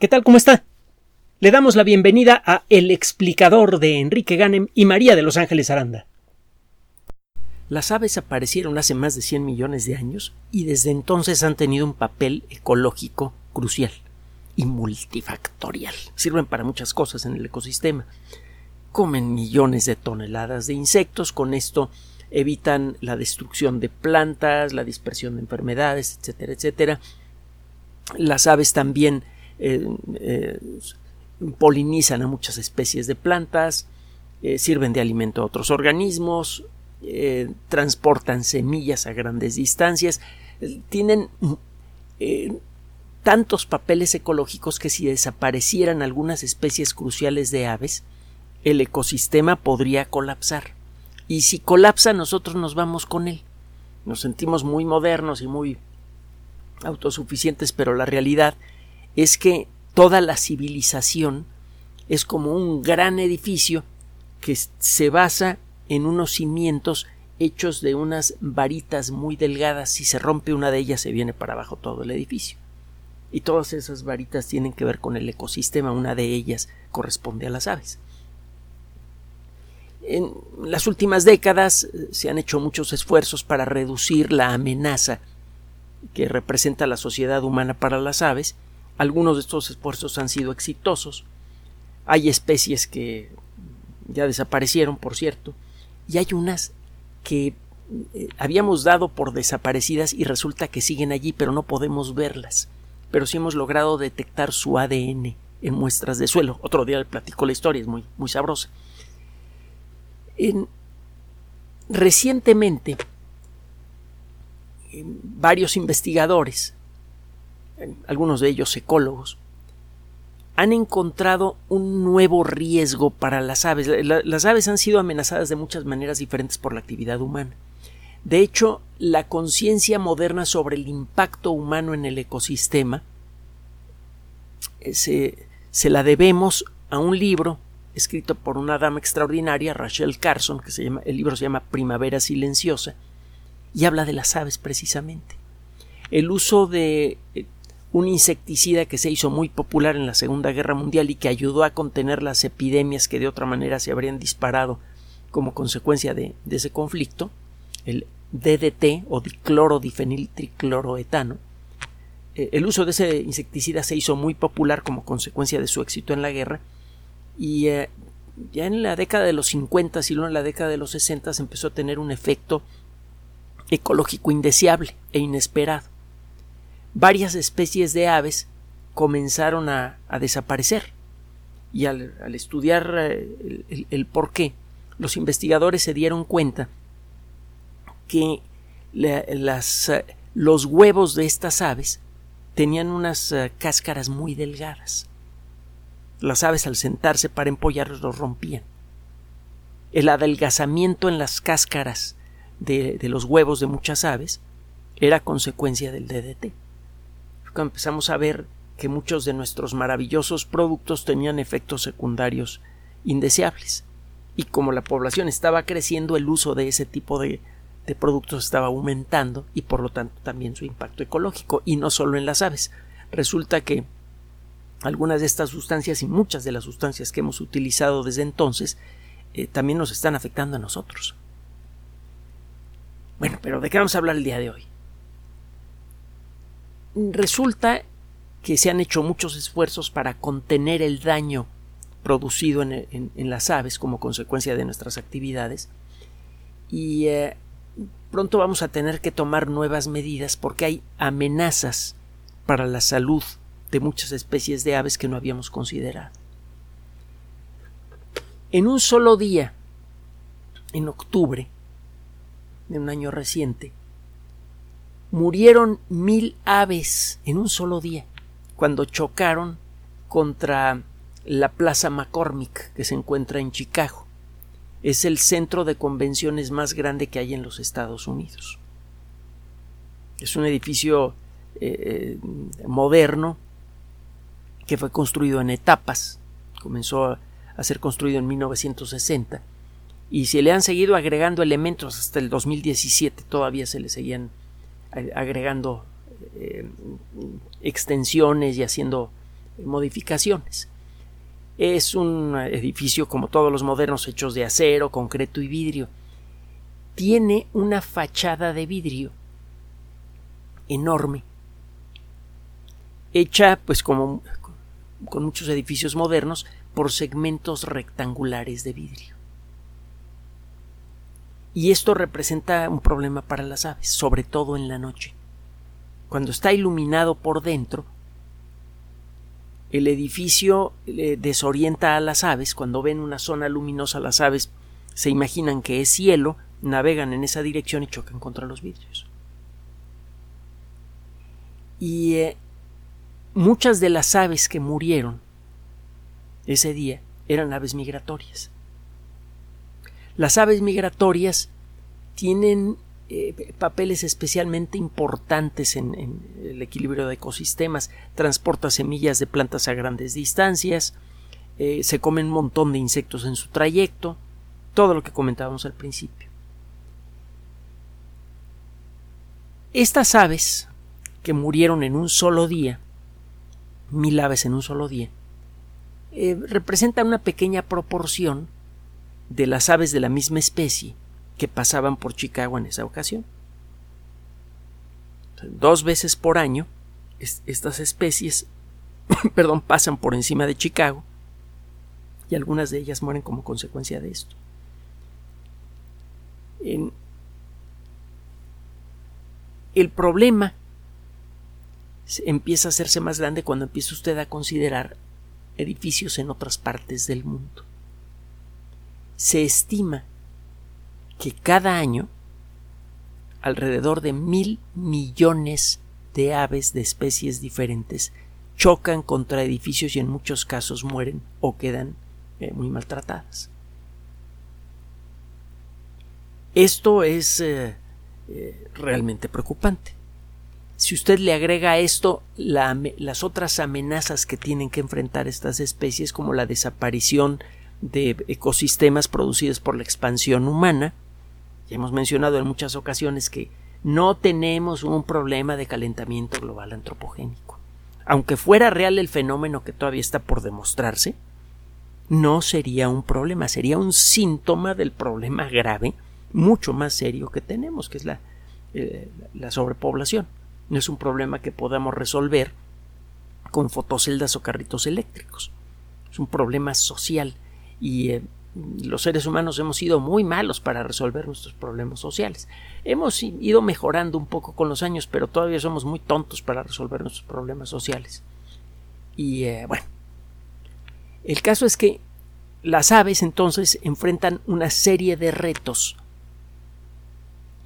¿Qué tal? ¿Cómo está? Le damos la bienvenida a El explicador de Enrique Ganem y María de Los Ángeles Aranda. Las aves aparecieron hace más de 100 millones de años y desde entonces han tenido un papel ecológico crucial y multifactorial. Sirven para muchas cosas en el ecosistema. Comen millones de toneladas de insectos, con esto evitan la destrucción de plantas, la dispersión de enfermedades, etcétera, etcétera. Las aves también eh, eh, polinizan a muchas especies de plantas, eh, sirven de alimento a otros organismos, transportan semillas a grandes distancias, tienen tantos papeles ecológicos que si desaparecieran algunas especies cruciales de aves, el ecosistema podría colapsar. Y si colapsa, nosotros nos vamos con él. Nos sentimos muy modernos y muy autosuficientes, pero la realidad es que toda la civilización es como un gran edificio que se basa en unos cimientos hechos de unas varitas muy delgadas. Si se rompe una de ellas se viene para abajo todo el edificio. Y todas esas varitas tienen que ver con el ecosistema. Una de ellas corresponde a las aves. En las últimas décadas eh, se han hecho muchos esfuerzos para reducir la amenaza que representa la sociedad humana para las aves algunos de estos esfuerzos han sido exitosos. Hay especies que ya desaparecieron, por cierto, y hay unas que eh, habíamos dado por desaparecidas y resulta que siguen allí, pero no podemos verlas. Pero sí hemos logrado detectar su ADN en muestras de suelo. Otro día le platico la historia, es muy, muy sabrosa. En, recientemente, varios investigadores algunos de ellos ecólogos, han encontrado un nuevo riesgo para las aves. las aves han sido amenazadas de muchas maneras diferentes por la actividad humana. De hecho, la conciencia moderna sobre el impacto humano en el ecosistema eh, se, se, la debemos a un libro escrito por una dama extraordinaria, Rachel Carson, que se llama, el libro se llama Primavera Silenciosa, y habla de las aves precisamente. El uso de eh, un insecticida que se hizo muy popular en la Segunda Guerra Mundial y que ayudó a contener las epidemias que de otra manera se habrían disparado como consecuencia de, ese conflicto, el DDT o diclorodifeniltricloroetano. Eh, el uso de ese insecticida se hizo muy popular como consecuencia de su éxito en la guerra y eh, ya en la década de los 50 y luego en la década de los 60 empezó a tener un efecto ecológico indeseable e inesperado varias especies de aves comenzaron a, desaparecer. Y al, estudiar eh, el, por qué, los investigadores se dieron cuenta que las, eh, los huevos de estas aves tenían unas eh, cáscaras muy delgadas. Las aves al sentarse para empollarlos los rompían. El adelgazamiento en las cáscaras de los huevos de muchas aves era consecuencia del DDT empezamos a ver que muchos de nuestros maravillosos productos tenían efectos secundarios indeseables. Y como la población estaba creciendo, el uso de ese tipo de, productos estaba aumentando y por lo tanto también su impacto ecológico, y no solo en las aves. Resulta que algunas de estas sustancias y muchas de las sustancias que hemos utilizado desde entonces eh, también nos están afectando a nosotros. Bueno, pero ¿de qué vamos a hablar el día de hoy? Resulta que se han hecho muchos esfuerzos para contener el daño producido en, las aves como consecuencia de nuestras actividades y eh, pronto vamos a tener que tomar nuevas medidas porque hay amenazas para la salud de muchas especies de aves que no habíamos considerado. En un solo día, en octubre de un año reciente, murieron mil aves en un solo día cuando chocaron contra la Plaza McCormick que se encuentra en Chicago. Es el centro de convenciones más grande que hay en los Estados Unidos. Es un edificio eh, eh, moderno que fue construido en etapas. Comenzó a ser construido en 1960 y se le han seguido agregando elementos hasta el 2017. Todavía se le seguían agregando eh, extensiones y haciendo modificaciones. Es un edificio como todos los modernos hechos de acero, concreto y vidrio. Tiene una fachada de vidrio enorme, hecha pues como con muchos edificios modernos por segmentos rectangulares de vidrio. Y esto representa un problema para las aves, sobre todo en la noche. Cuando está iluminado por dentro, el edificio eh, desorienta a las aves. Cuando ven una zona luminosa, las aves se imaginan que es cielo, navegan en esa dirección y chocan contra los vidrios. Y eh, muchas de las aves que murieron ese día eran aves migratorias. Las aves migratorias tienen eh, papeles especialmente importantes en, el equilibrio de ecosistemas, transportan semillas de plantas a grandes distancias, eh, se comen un montón de insectos en su trayecto, todo lo que comentábamos al principio. Estas aves que murieron en un solo día, mil aves en un solo día, eh, representan una pequeña proporción de las aves de la misma especie que pasaban por Chicago en esa ocasión. Dos veces por año estas especies perdón, pasan por encima de Chicago y algunas de ellas mueren como consecuencia de esto. el problema empieza a hacerse más grande cuando empieza usted a considerar edificios en otras partes del mundo. Se estima que cada año alrededor de mil millones de aves de especies diferentes chocan contra edificios y en muchos casos mueren o quedan eh, muy maltratadas. Esto es eh, eh, realmente preocupante. Si usted le agrega a esto las otras amenazas que tienen que enfrentar estas especies, como la desaparición de ecosistemas producidos por la expansión humana, ya hemos mencionado en muchas ocasiones que no tenemos un problema de calentamiento global antropogénico. Aunque fuera real el fenómeno que todavía está por demostrarse, no sería un problema, sería un síntoma del problema grave, mucho más serio que tenemos, que es la, eh, la sobrepoblación no es un problema que podamos resolver con fotoceldas o carritos eléctricos. Es un problema social y eh, los seres humanos hemos sido muy malos para resolver nuestros problemas sociales. Hemos ido mejorando un poco con los años, pero todavía somos muy tontos para resolver nuestros problemas sociales. Y eh, bueno, el caso es que las aves entonces enfrentan una serie de retos,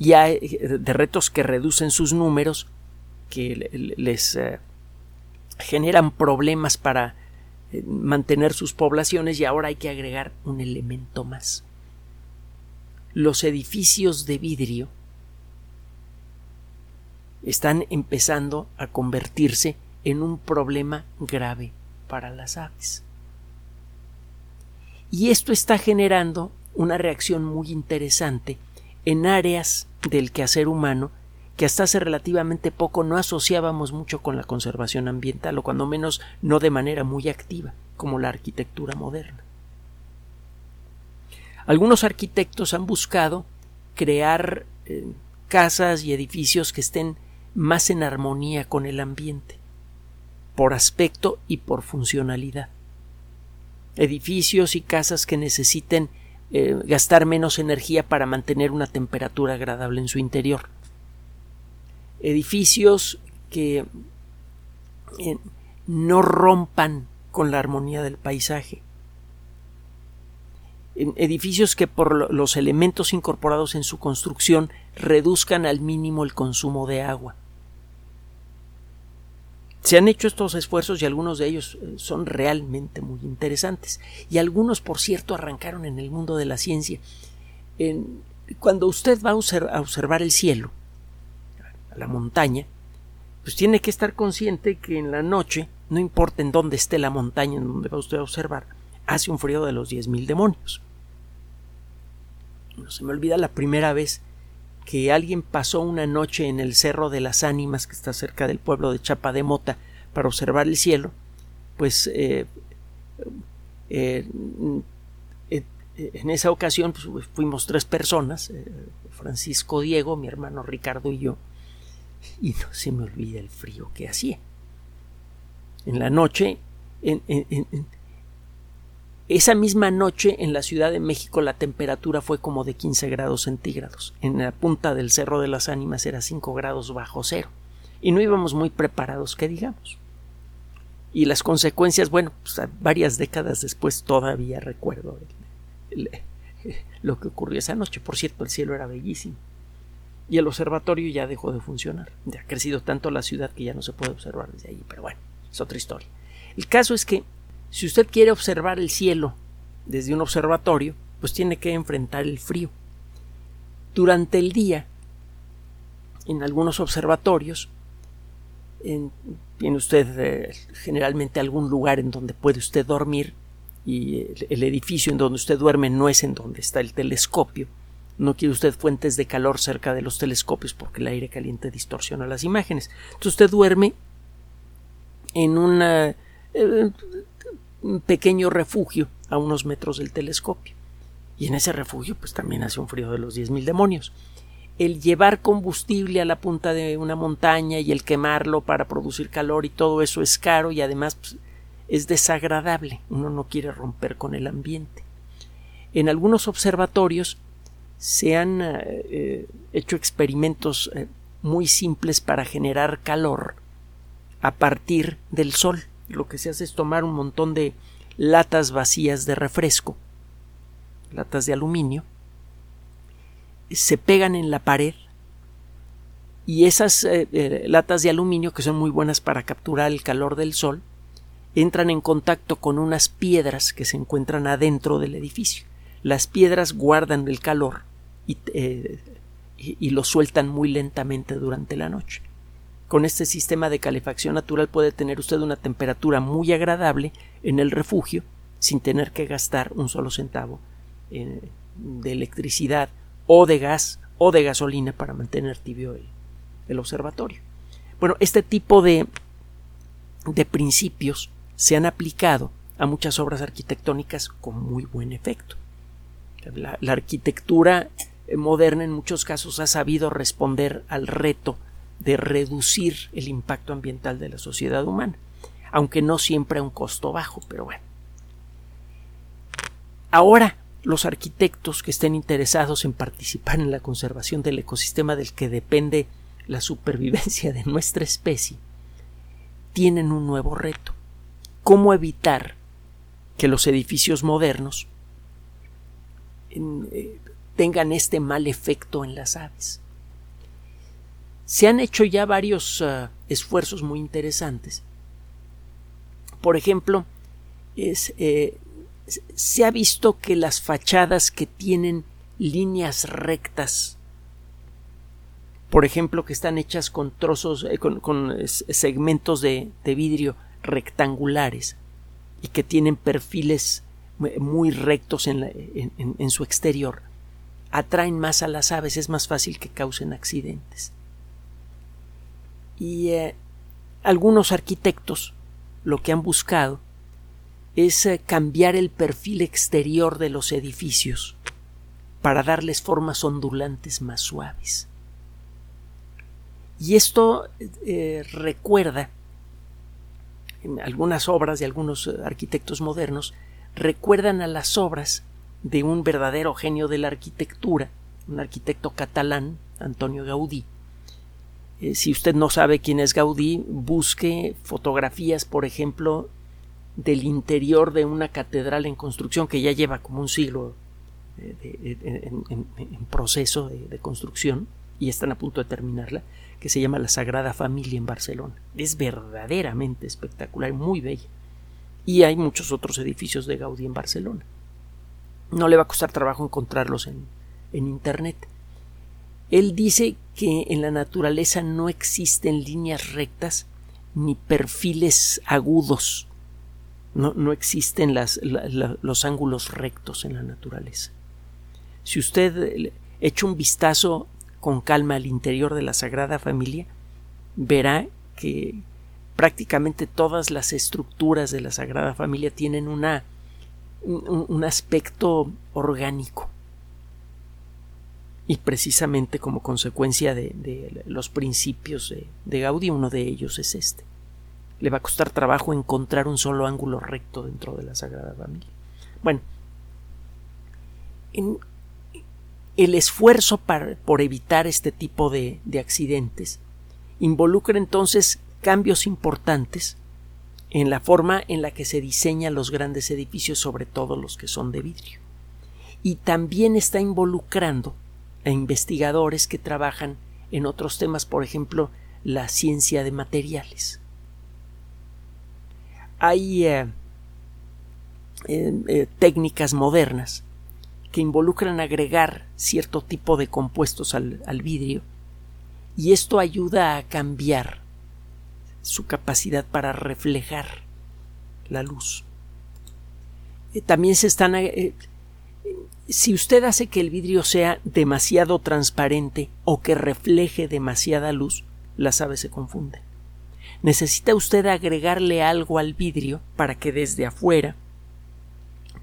ya eh, de retos que reducen sus números que les generan problemas para mantener sus poblaciones y ahora hay que agregar un elemento más. Los edificios de vidrio están empezando a convertirse en un problema grave para las aves. Y esto está generando una reacción muy interesante en áreas del quehacer humano que hasta hace relativamente poco no asociábamos mucho con la conservación ambiental o cuando menos no de manera muy activa, como la arquitectura moderna. Algunos arquitectos han buscado crear eh, casas y edificios que estén más en armonía con el ambiente, por aspecto y por funcionalidad. Edificios y casas que necesiten eh, gastar menos energía para mantener una temperatura agradable en su interior edificios que eh, no rompan con la armonía del paisaje. Edificios que por los elementos incorporados en su construcción reduzcan al mínimo el consumo de agua. Se han hecho estos esfuerzos y algunos de ellos eh, son realmente muy interesantes. Y algunos, por cierto, arrancaron en el mundo de la ciencia. cuando usted va a observar el cielo, la montaña, pues tiene que estar consciente que en la noche, no importa en dónde esté la montaña en donde va usted a observar, hace un frío de los diez mil demonios. No se me olvida la primera vez que alguien pasó una noche en el Cerro de las Ánimas, que está cerca del pueblo de Chapa de Mota, para observar el cielo, pues eh, eh, en esa ocasión pues, fuimos tres personas, Francisco Diego, mi hermano Ricardo y yo, y no se me olvida el frío que hacía. En la noche, en, esa misma noche en la Ciudad de México la temperatura fue como de 15 grados centígrados. En la punta del Cerro de las Ánimas era 5 grados bajo cero. Y no íbamos muy preparados, que digamos. Y las consecuencias, bueno, pues, varias décadas después todavía recuerdo lo que ocurrió esa noche. Por cierto, el cielo era bellísimo. Y el observatorio ya dejó de funcionar. Ya ha crecido tanto la ciudad que ya no se puede observar desde allí. Pero bueno, es otra historia. El caso es que si usted quiere observar el cielo desde un observatorio, pues tiene que enfrentar el frío. Durante el día, en algunos observatorios, tiene usted eh, generalmente algún lugar en donde puede usted dormir y el, edificio en donde usted duerme no es en donde está el telescopio. No quiere usted fuentes de calor cerca de los telescopios porque el aire caliente distorsiona las imágenes. Entonces usted duerme en una eh, un pequeño refugio a unos metros del telescopio. Y en ese refugio pues también hace un frío de los diez mil demonios. El llevar combustible a la punta de una montaña y el quemarlo para producir calor y todo eso es caro y además pues, es desagradable. Uno no quiere romper con el ambiente. En algunos observatorios se han eh, eh, hecho experimentos eh, muy simples para generar calor a partir del sol lo que se hace es tomar un montón de latas vacías de refresco, latas de aluminio, se pegan en la pared y esas latas de aluminio, que son muy buenas para capturar el calor del sol, entran en contacto con unas piedras que se encuentran adentro del edificio. Las piedras guardan el calor y, eh, y lo sueltan muy lentamente durante la noche. Con este sistema de calefacción natural puede tener usted una temperatura muy agradable en el refugio sin tener que gastar un solo centavo eh, de electricidad o de gas o de gasolina para mantener tibio el, el observatorio. Bueno, este tipo de, de principios se han aplicado a muchas obras arquitectónicas con muy buen efecto. La, arquitectura moderna en muchos casos ha sabido responder al reto de reducir el impacto ambiental de la sociedad humana, aunque no siempre a un costo bajo, pero bueno. Ahora, los arquitectos que estén interesados en participar en la conservación del ecosistema del que depende la supervivencia de nuestra especie, tienen un nuevo reto. ¿Cómo evitar que los edificios modernos eh, tengan este mal efecto en las aves? Se han hecho ya varios uh, esfuerzos muy interesantes. Por ejemplo, eh, se ha visto que las fachadas que tienen líneas rectas, por ejemplo, que están hechas con trozos, eh, con, segmentos de, vidrio rectangulares y que tienen perfiles muy rectos en su exterior, atraen más a las aves, es más fácil que causen accidentes. Y eh, algunos arquitectos lo que han buscado es eh, cambiar el perfil exterior de los edificios para darles formas ondulantes más suaves. Y esto eh, recuerda en algunas obras de algunos arquitectos modernos recuerdan a las obras de un verdadero genio de la arquitectura, un arquitecto catalán, Antonio Gaudí, eh, si usted no sabe quién es Gaudí, busque fotografías, por ejemplo, del interior de una catedral en construcción que ya lleva como un siglo eh, en, proceso de, construcción y están a punto de terminarla, que se llama la Sagrada Familia en Barcelona. Es verdaderamente espectacular, muy bella. Y hay muchos otros edificios de Gaudí en Barcelona. No le va a costar trabajo encontrarlos en, en Internet. Él dice que en la naturaleza no existen líneas rectas ni perfiles agudos. No, no existen las, los ángulos rectos en la naturaleza. Si usted echa un vistazo con calma al interior de la Sagrada Familia, verá que prácticamente todas las estructuras de la Sagrada Familia tienen una, un, aspecto orgánico. Y precisamente como consecuencia de, los principios de, Gaudí, uno de ellos es este. Le va a costar trabajo encontrar un solo ángulo recto dentro de la Sagrada Familia. Bueno, en, el esfuerzo por evitar este tipo de accidentes involucra entonces cambios importantes en la forma en la que se diseñan los grandes edificios, sobre todo los que son de vidrio. Y también está involucrando a investigadores que trabajan en otros temas, por ejemplo, la ciencia de materiales. Hay eh, eh, eh, técnicas modernas que involucran agregar cierto tipo de compuestos al, vidrio y esto ayuda a cambiar su capacidad para reflejar la luz. Eh, también se están... Eh, eh, si usted hace que el vidrio sea demasiado transparente o que refleje demasiada luz, las aves se confunden. Necesita usted agregarle algo al vidrio para que desde afuera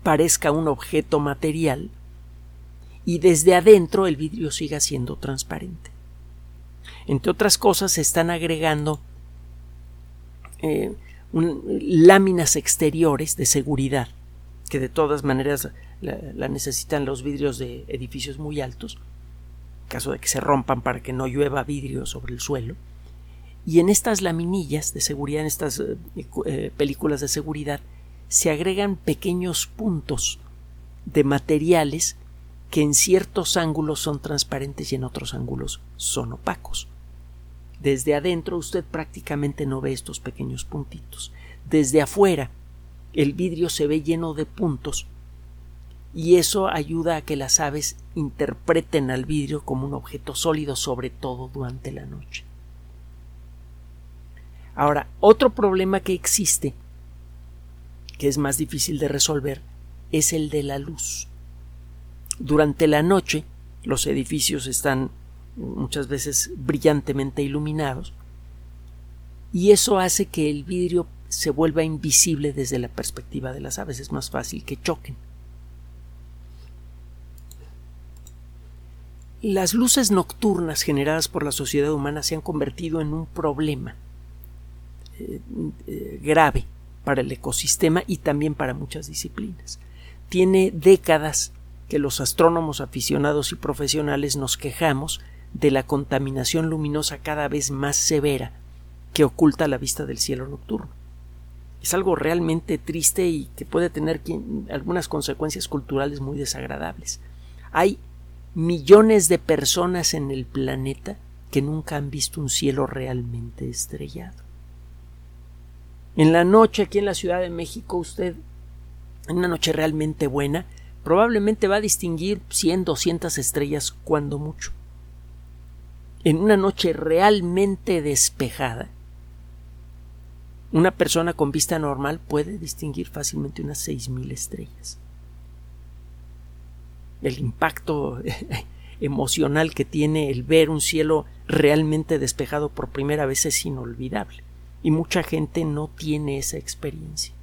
parezca un objeto material y desde adentro el vidrio siga siendo transparente. Entre otras cosas, se están agregando eh, láminas exteriores de seguridad, que de todas maneras la, necesitan los vidrios de edificios muy altos, caso de que se rompan para que no llueva vidrio sobre el suelo. Y en estas laminillas de seguridad, en estas eh, eh, películas de seguridad, se agregan pequeños puntos de materiales que en ciertos ángulos son transparentes y en otros ángulos son opacos. Desde adentro usted prácticamente no ve estos pequeños puntitos. Desde afuera el vidrio se ve lleno de puntos y eso ayuda a que las aves interpreten al vidrio como un objeto sólido, sobre todo durante la noche. Ahora, otro problema que existe que es más difícil de resolver es el de la luz. Durante la noche los edificios están muchas veces brillantemente iluminados y eso hace que el vidrio se vuelva invisible desde la perspectiva de las aves. Es más fácil que choquen. Las luces nocturnas generadas por la sociedad humana se han convertido en un problema eh, eh, grave para el ecosistema y también para muchas disciplinas. Tiene décadas que los astrónomos aficionados y profesionales nos quejamos de la contaminación luminosa cada vez más severa que oculta la vista del cielo nocturno. Es algo realmente triste y que puede tener algunas consecuencias culturales muy desagradables. Hay millones de personas en el planeta que nunca han visto un cielo realmente estrellado. En la noche aquí en la Ciudad de México usted, en una noche realmente buena, probablemente va a distinguir 100, 200 estrellas cuando mucho. En una noche realmente despejada, una persona con vista normal puede distinguir fácilmente unas 6.000 estrellas. El impacto emocional que tiene el ver un cielo realmente despejado por primera vez es inolvidable y mucha gente no tiene esa experiencia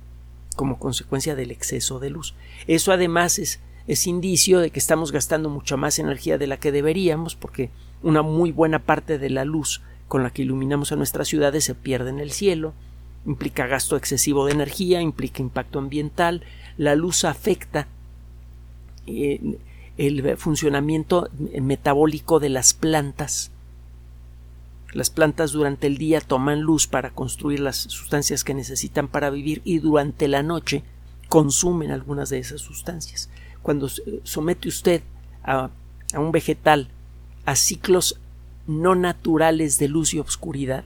como consecuencia del exceso de luz. Eso además es, es indicio de que estamos gastando mucha más energía de la que deberíamos porque una muy buena parte de la luz con la que iluminamos a nuestras ciudades se pierde en el cielo, implica gasto excesivo de energía, implica impacto ambiental, la luz afecta eh, el funcionamiento metabólico de las plantas las plantas durante el día toman luz para construir las sustancias que necesitan para vivir y durante la noche consumen algunas de esas sustancias. Cuando somete usted a, un vegetal a ciclos no naturales de luz y obscuridad,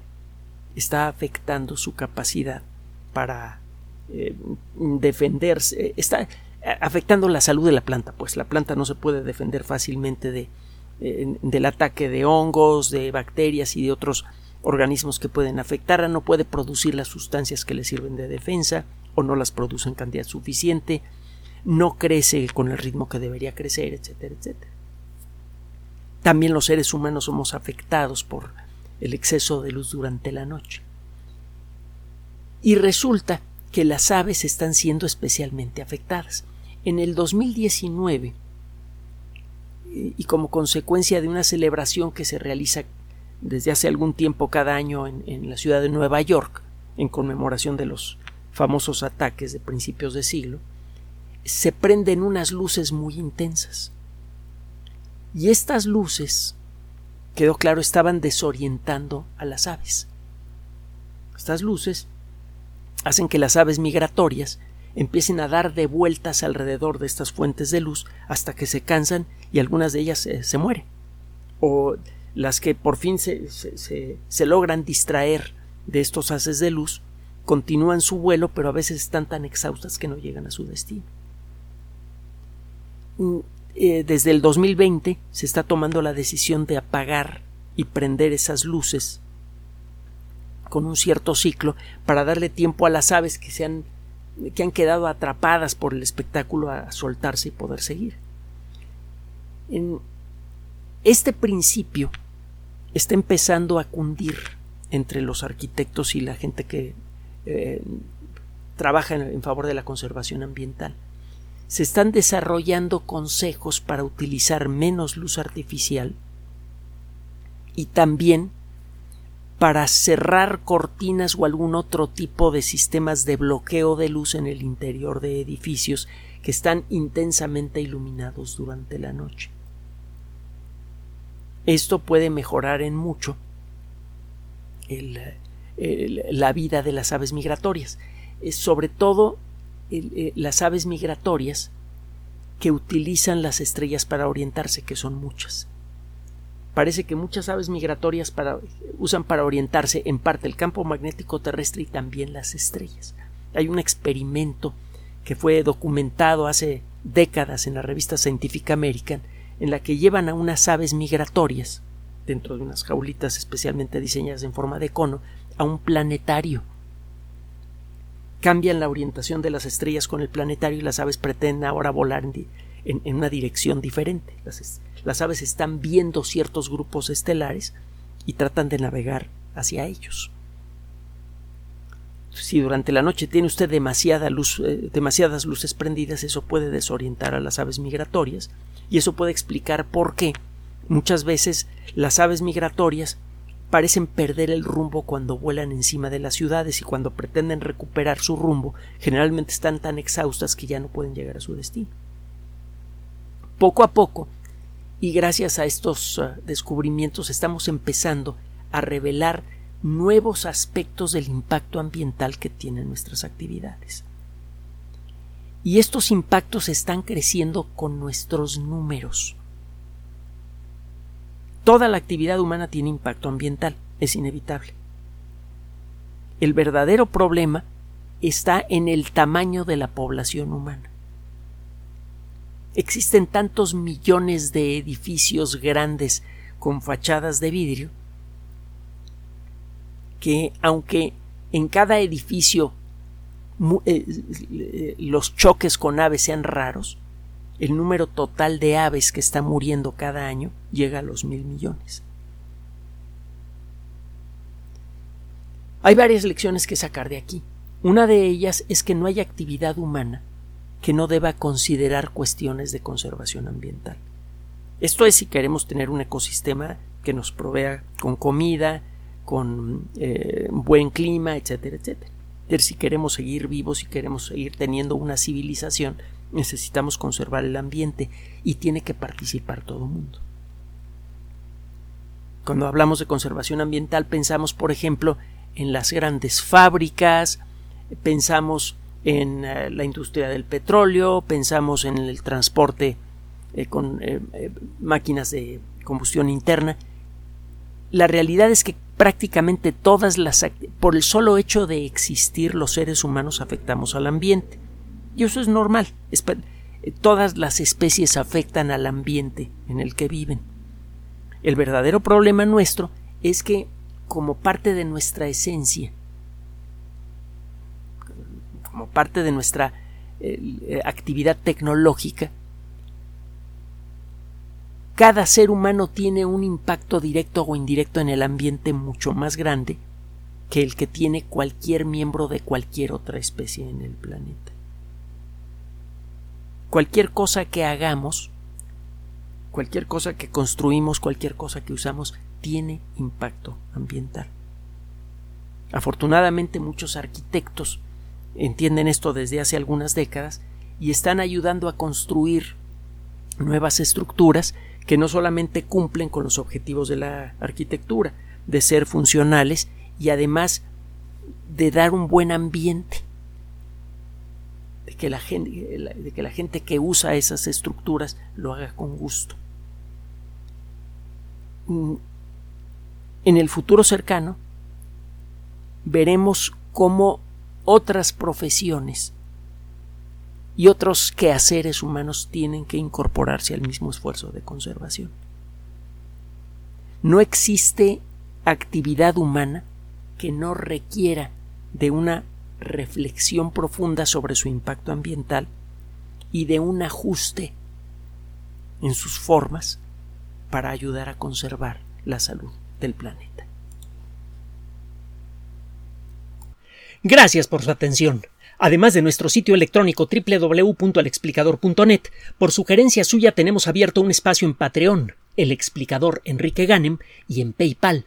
está afectando su capacidad para eh, defenderse, está afectando la salud de la planta, pues la planta no se puede defender fácilmente de, del ataque de hongos, de bacterias y de otros organismos que pueden afectarla, no puede producir las sustancias que le sirven de defensa o no las produce en cantidad suficiente, no crece con el ritmo que debería crecer, etcétera, etcétera. También los seres humanos somos afectados por el exceso de luz durante la noche. Y resulta que las aves están siendo especialmente afectadas. En el 2019, y como consecuencia de una celebración que se realiza desde hace algún tiempo cada año en, en, la ciudad de Nueva York, en conmemoración de los famosos ataques de principios de siglo, se prenden unas luces muy intensas. Y estas luces, quedó claro, estaban desorientando a las aves. Estas luces hacen que las aves migratorias empiecen a dar de vueltas alrededor de estas fuentes de luz hasta que se cansan y algunas de ellas eh, se mueren. O las que por fin se, se, se, logran distraer de estos haces de luz continúan su vuelo pero a veces están tan exhaustas que no llegan a su destino. Eh, desde el 2020 se está tomando la decisión de apagar y prender esas luces con un cierto ciclo para darle tiempo a las aves que se han que han quedado atrapadas por el espectáculo a soltarse y poder seguir. En este principio está empezando a cundir entre los arquitectos y la gente que eh, trabaja en favor de la conservación ambiental. Se están desarrollando consejos para utilizar menos luz artificial y también para cerrar cortinas o algún otro tipo de sistemas de bloqueo de luz en el interior de edificios que están intensamente iluminados durante la noche. Esto puede mejorar en mucho la vida de las aves migratorias, eh, sobre todo eh, las aves migratorias que utilizan las estrellas para orientarse, que son muchas parece que muchas aves migratorias usan para orientarse en parte el campo magnético terrestre y también las estrellas. Hay un experimento que fue documentado hace décadas en la revista Scientific American en la que llevan a unas aves migratorias dentro de unas jaulitas especialmente diseñadas en forma de cono a un planetario. Cambian la orientación de las estrellas con el planetario y las aves pretenden ahora volar en, una dirección diferente. Las aves están viendo ciertos grupos estelares y tratan de navegar hacia ellos. Si durante la noche tiene usted demasiada luz, eh, demasiadas luces prendidas, eso puede desorientar a las aves migratorias y eso puede explicar por qué muchas veces las aves migratorias parecen perder el rumbo cuando vuelan encima de las ciudades y cuando pretenden recuperar su rumbo generalmente están tan exhaustas que ya no pueden llegar a su destino. Poco a poco y gracias a estos uh, descubrimientos estamos empezando a revelar nuevos aspectos del impacto ambiental que tienen nuestras actividades. Y estos impactos están creciendo con nuestros números. Toda la actividad humana tiene impacto ambiental, es inevitable. El verdadero problema está en el tamaño de la población humana. Existen tantos millones de edificios grandes con fachadas de vidrio que aunque en cada edificio eh, los choques con aves sean raros, el número total de aves que está muriendo cada año llega a los mil millones. Hay varias lecciones que sacar de aquí. Una de ellas es que no hay actividad humana que no deba considerar cuestiones de conservación ambiental. Esto es si queremos tener un ecosistema que nos provea con comida, con eh, buen clima, etcétera, etcétera. si queremos seguir vivos y queremos seguir teniendo una civilización, necesitamos conservar el ambiente y tiene que participar todo el mundo. Cuando hablamos de conservación ambiental pensamos, por ejemplo, en las grandes fábricas, pensamos en eh, la industria del petróleo, pensamos en el transporte eh, con eh, máquinas de combustión interna. La realidad es que prácticamente todas las por el solo hecho de existir los seres humanos afectamos al ambiente. Y eso es normal. todas las especies afectan al ambiente en el que viven. El verdadero problema nuestro es que como parte de nuestra esencia como parte de nuestra eh, actividad tecnológica, cada ser humano tiene un impacto directo o indirecto en el ambiente mucho más grande que el que tiene cualquier miembro de cualquier otra especie en el planeta. Cualquier cosa que hagamos, cualquier cosa que construimos, cualquier cosa que usamos, tiene impacto ambiental. Afortunadamente muchos arquitectos entienden esto desde hace algunas décadas y están ayudando a construir nuevas estructuras que no solamente cumplen con los objetivos de la arquitectura, de ser funcionales y además de dar un buen ambiente, que la gente, que, la gente que usa esas estructuras lo haga con gusto. Mm, en el futuro cercano veremos cómo otras profesiones y otros quehaceres humanos tienen que incorporarse al mismo esfuerzo de conservación. No existe actividad humana que no requiera de una reflexión profunda sobre su impacto ambiental y de un ajuste en sus formas para ayudar a conservar la salud del planeta. Gracias por su atención. Además de nuestro sitio electrónico www.alexplicador.net, por sugerencia suya tenemos abierto un espacio en Patreon, el explicador Enrique Ganem, y en PayPal,